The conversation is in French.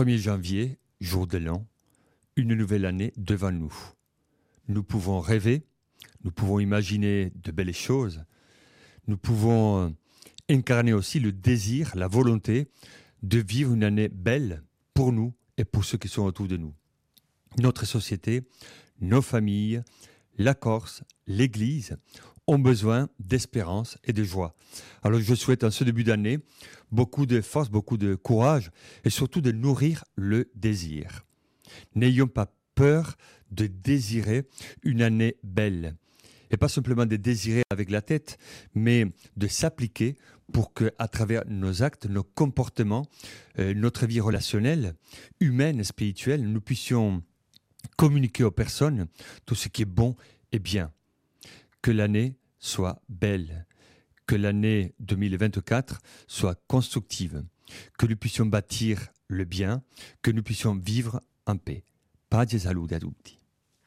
1er janvier, jour de l'an, une nouvelle année devant nous. Nous pouvons rêver, nous pouvons imaginer de belles choses, nous pouvons euh, incarner aussi le désir, la volonté de vivre une année belle pour nous et pour ceux qui sont autour de nous. Notre société, nos familles, la Corse, l'Église ont besoin d'espérance et de joie. Alors je souhaite en ce début d'année beaucoup de force, beaucoup de courage et surtout de nourrir le désir. N'ayons pas peur de désirer une année belle. Et pas simplement de désirer avec la tête, mais de s'appliquer pour que, à travers nos actes, nos comportements, euh, notre vie relationnelle, humaine, spirituelle, nous puissions communiquer aux personnes tout ce qui est bon et bien. Que l'année soit belle, que l'année 2024 soit constructive, que nous puissions bâtir le bien, que nous puissions vivre en paix. Des adulti.